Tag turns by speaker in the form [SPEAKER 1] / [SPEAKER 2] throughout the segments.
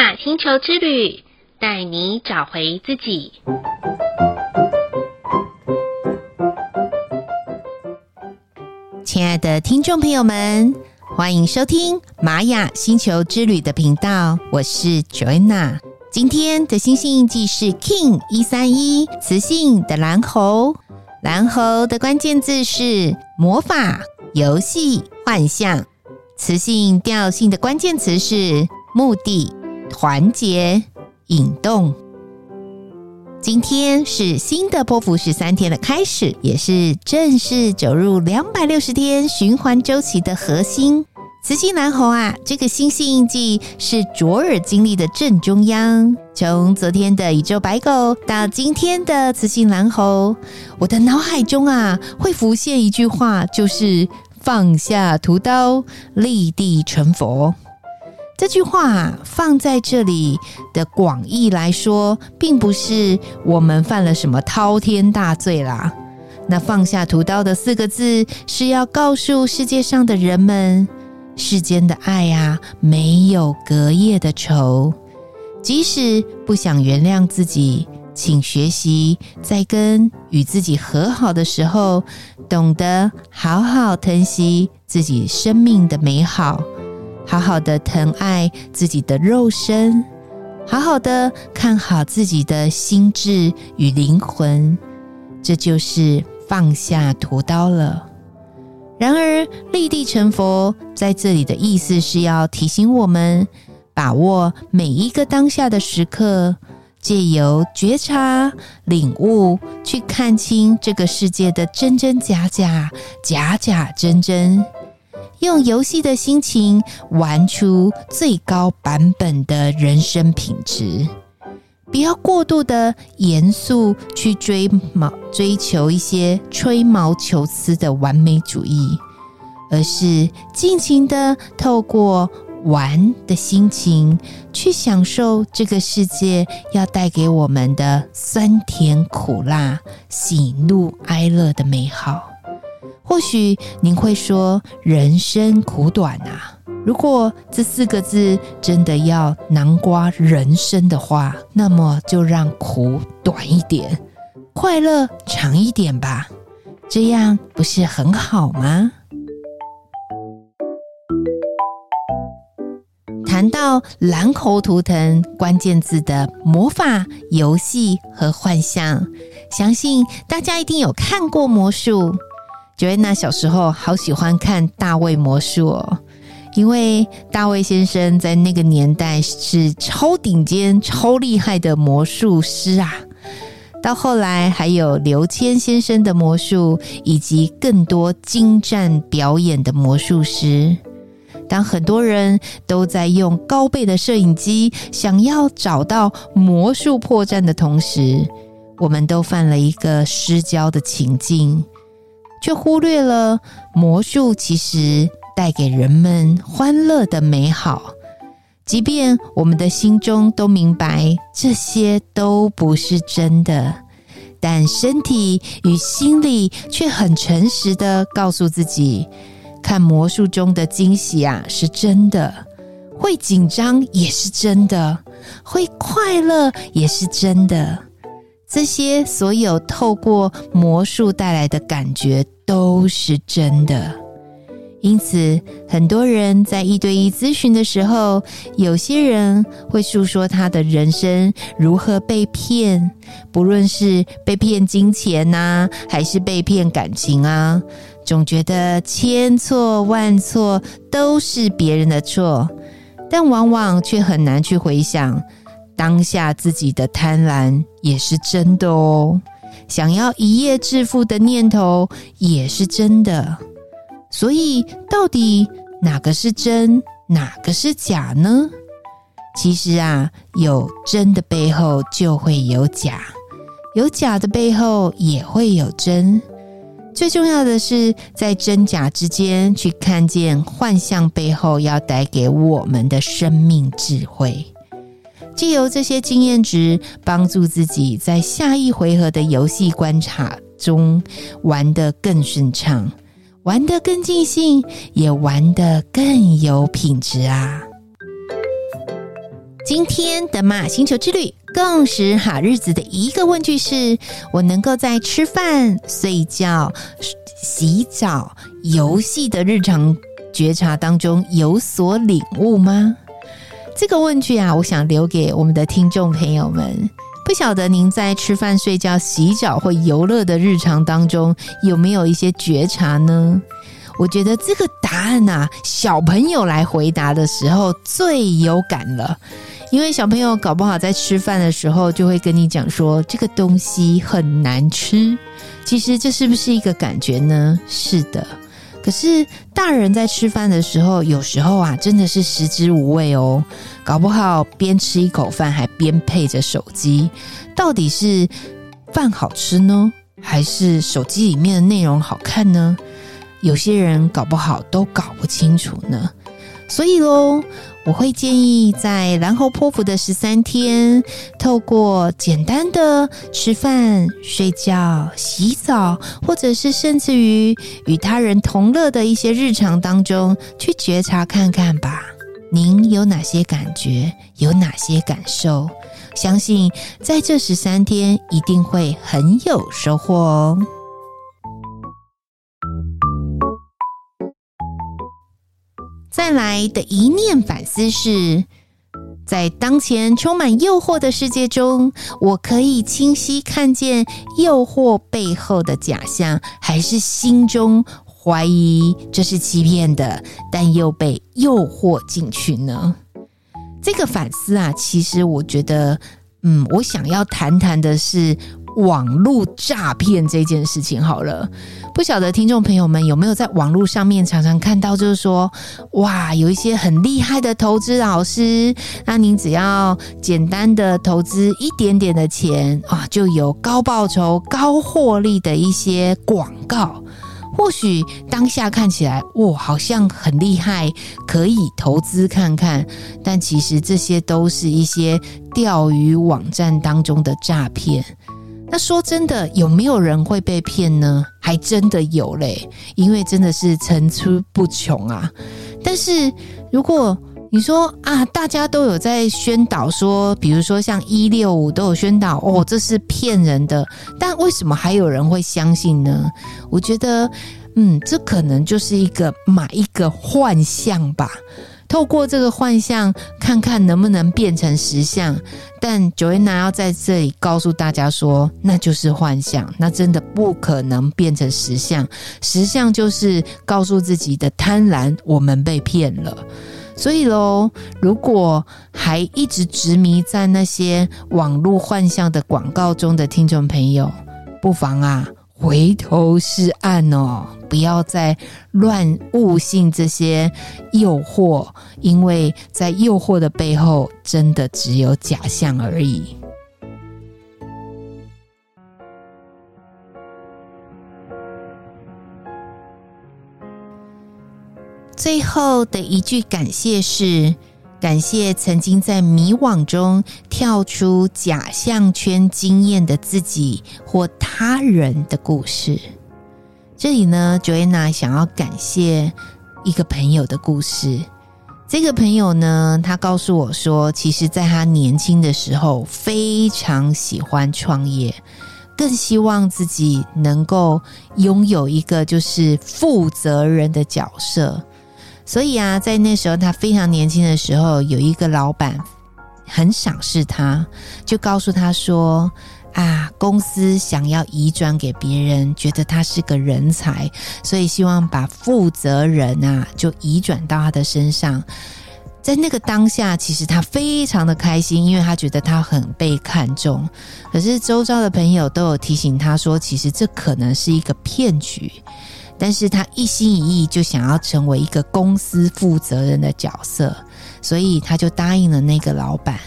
[SPEAKER 1] 雅星球之旅，带你找回自己。
[SPEAKER 2] 亲爱的听众朋友们，欢迎收听玛雅星球之旅的频道，我是 Joanna。今天的星星记是 King 一三一，磁性的蓝猴。蓝猴的关键字是魔法、游戏、幻象。磁性调性的关键词是目的、团结、引动。今天是新的波符十三天的开始，也是正式走入两百六十天循环周期的核心。磁性蓝猴啊，这个星系印记是卓尔经历的正中央。从昨天的宇宙白狗到今天的磁性蓝猴，我的脑海中啊会浮现一句话，就是放下屠刀，立地成佛。这句话放在这里的广义来说，并不是我们犯了什么滔天大罪啦。那放下屠刀的四个字，是要告诉世界上的人们，世间的爱呀，没有隔夜的仇。即使不想原谅自己，请学习在跟与自己和好的时候，懂得好好疼惜自己生命的美好。好好的疼爱自己的肉身，好好的看好自己的心智与灵魂，这就是放下屠刀了。然而，立地成佛在这里的意思是要提醒我们，把握每一个当下的时刻，借由觉察、领悟，去看清这个世界的真真假假、假假真真。用游戏的心情玩出最高版本的人生品质，不要过度的严肃去追毛追求一些吹毛求疵的完美主义，而是尽情的透过玩的心情去享受这个世界要带给我们的酸甜苦辣、喜怒哀乐的美好。或许您会说：“人生苦短啊！”如果这四个字真的要南瓜人生的话，那么就让苦短一点，快乐长一点吧，这样不是很好吗？谈到蓝猴图腾关键字的魔法、游戏和幻象，相信大家一定有看过魔术。Joanna 小时候好喜欢看大卫魔术哦，因为大卫先生在那个年代是超顶尖、超厉害的魔术师啊。到后来还有刘谦先生的魔术，以及更多精湛表演的魔术师。当很多人都在用高倍的摄影机想要找到魔术破绽的同时，我们都犯了一个失焦的情境。却忽略了魔术其实带给人们欢乐的美好，即便我们的心中都明白这些都不是真的，但身体与心里却很诚实的告诉自己，看魔术中的惊喜啊是真的，会紧张也是真的，会快乐也是真的。这些所有透过魔术带来的感觉都是真的，因此很多人在一对一咨询的时候，有些人会诉说他的人生如何被骗，不论是被骗金钱呐，还是被骗感情啊，总觉得千错万错都是别人的错，但往往却很难去回想。当下自己的贪婪也是真的哦，想要一夜致富的念头也是真的。所以，到底哪个是真，哪个是假呢？其实啊，有真的背后就会有假，有假的背后也会有真。最重要的是，在真假之间去看见幻象背后要带给我们的生命智慧。借由这些经验值，帮助自己在下一回合的游戏观察中玩得更顺畅，玩得更尽兴，也玩得更有品质啊！今天的马星球之旅，共识好日子的一个问句是：我能够在吃饭、睡觉、洗澡、游戏的日常觉察当中有所领悟吗？这个问句啊，我想留给我们的听众朋友们。不晓得您在吃饭、睡觉、洗澡或游乐的日常当中，有没有一些觉察呢？我觉得这个答案啊，小朋友来回答的时候最有感了，因为小朋友搞不好在吃饭的时候就会跟你讲说，这个东西很难吃。其实这是不是一个感觉呢？是的。可是大人在吃饭的时候，有时候啊，真的是食之无味哦。搞不好边吃一口饭，还边配着手机，到底是饭好吃呢，还是手机里面的内容好看呢？有些人搞不好都搞不清楚呢。所以喽。我会建议在蓝猴波符的十三天，透过简单的吃饭、睡觉、洗澡，或者是甚至于与他人同乐的一些日常当中，去觉察看看吧。您有哪些感觉？有哪些感受？相信在这十三天一定会很有收获哦。再来的一念反思是，在当前充满诱惑的世界中，我可以清晰看见诱惑背后的假象，还是心中怀疑这是欺骗的，但又被诱惑进去呢？这个反思啊，其实我觉得，嗯，我想要谈谈的是。网络诈骗这件事情好了，不晓得听众朋友们有没有在网络上面常常看到，就是说，哇，有一些很厉害的投资老师，那您只要简单的投资一点点的钱啊，就有高报酬、高获利的一些广告。或许当下看起来，哇，好像很厉害，可以投资看看，但其实这些都是一些钓鱼网站当中的诈骗。那说真的，有没有人会被骗呢？还真的有嘞，因为真的是层出不穷啊。但是如果你说啊，大家都有在宣导说，比如说像一六五都有宣导哦，这是骗人的，但为什么还有人会相信呢？我觉得，嗯，这可能就是一个买一个幻象吧。透过这个幻象，看看能不能变成实相。但 Joanna 要在这里告诉大家说，那就是幻象，那真的不可能变成实相。实相就是告诉自己的贪婪，我们被骗了。所以喽，如果还一直执迷在那些网络幻象的广告中的听众朋友，不妨啊。回头是岸哦，不要再乱误信这些诱惑，因为在诱惑的背后，真的只有假象而已。最后的一句感谢是。感谢曾经在迷惘中跳出假象圈经验的自己或他人的故事。这里呢，Joanna 想要感谢一个朋友的故事。这个朋友呢，他告诉我说，其实在他年轻的时候非常喜欢创业，更希望自己能够拥有一个就是负责人的角色。所以啊，在那时候他非常年轻的时候，有一个老板很赏识他，就告诉他说：“啊，公司想要移转给别人，觉得他是个人才，所以希望把负责人啊就移转到他的身上。”在那个当下，其实他非常的开心，因为他觉得他很被看重。可是周遭的朋友都有提醒他说，其实这可能是一个骗局。但是他一心一意就想要成为一个公司负责人的角色，所以他就答应了那个老板。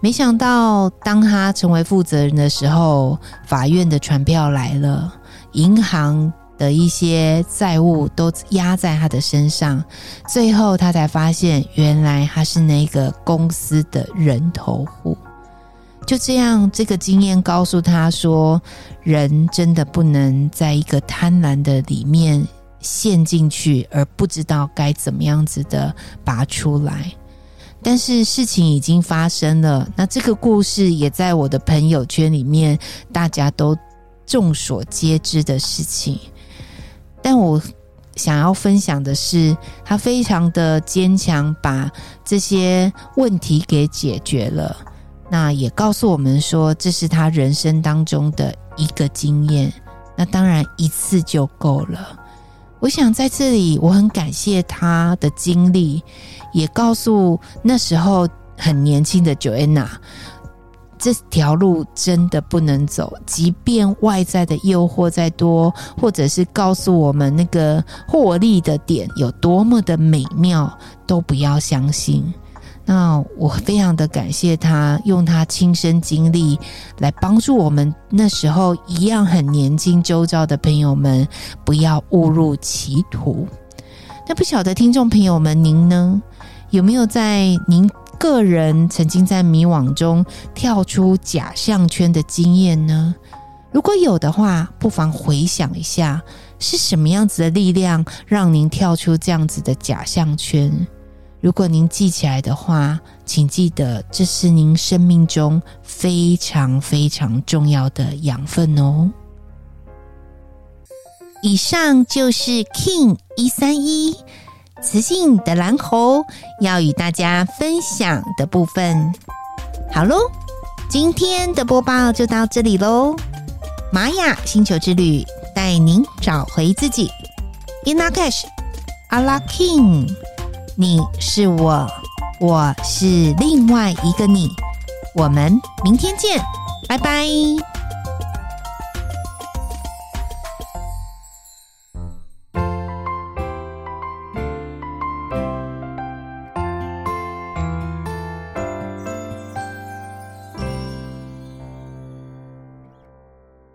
[SPEAKER 2] 没想到，当他成为负责人的时候，法院的传票来了，银行的一些债务都压在他的身上，最后他才发现，原来他是那个公司的人头户。就这样，这个经验告诉他说，人真的不能在一个贪婪的里面陷进去，而不知道该怎么样子的拔出来。但是事情已经发生了，那这个故事也在我的朋友圈里面，大家都众所皆知的事情。但我想要分享的是，他非常的坚强，把这些问题给解决了。那也告诉我们说，这是他人生当中的一个经验。那当然一次就够了。我想在这里，我很感谢他的经历，也告诉那时候很年轻的 Joanna，这条路真的不能走。即便外在的诱惑再多，或者是告诉我们那个获利的点有多么的美妙，都不要相信。那我非常的感谢他，用他亲身经历来帮助我们那时候一样很年轻、周遭的朋友们，不要误入歧途。那不晓得听众朋友们，您呢，有没有在您个人曾经在迷惘中跳出假项圈的经验呢？如果有的话，不妨回想一下，是什么样子的力量让您跳出这样子的假项圈？如果您记起来的话，请记得这是您生命中非常非常重要的养分哦。以上就是 King 一三一磁性的蓝猴要与大家分享的部分。好喽，今天的播报就到这里喽。玛雅星球之旅带您找回自己。In Lak'ech, Ala K'in。你是我，我是另外一个你。我们明天见，拜拜。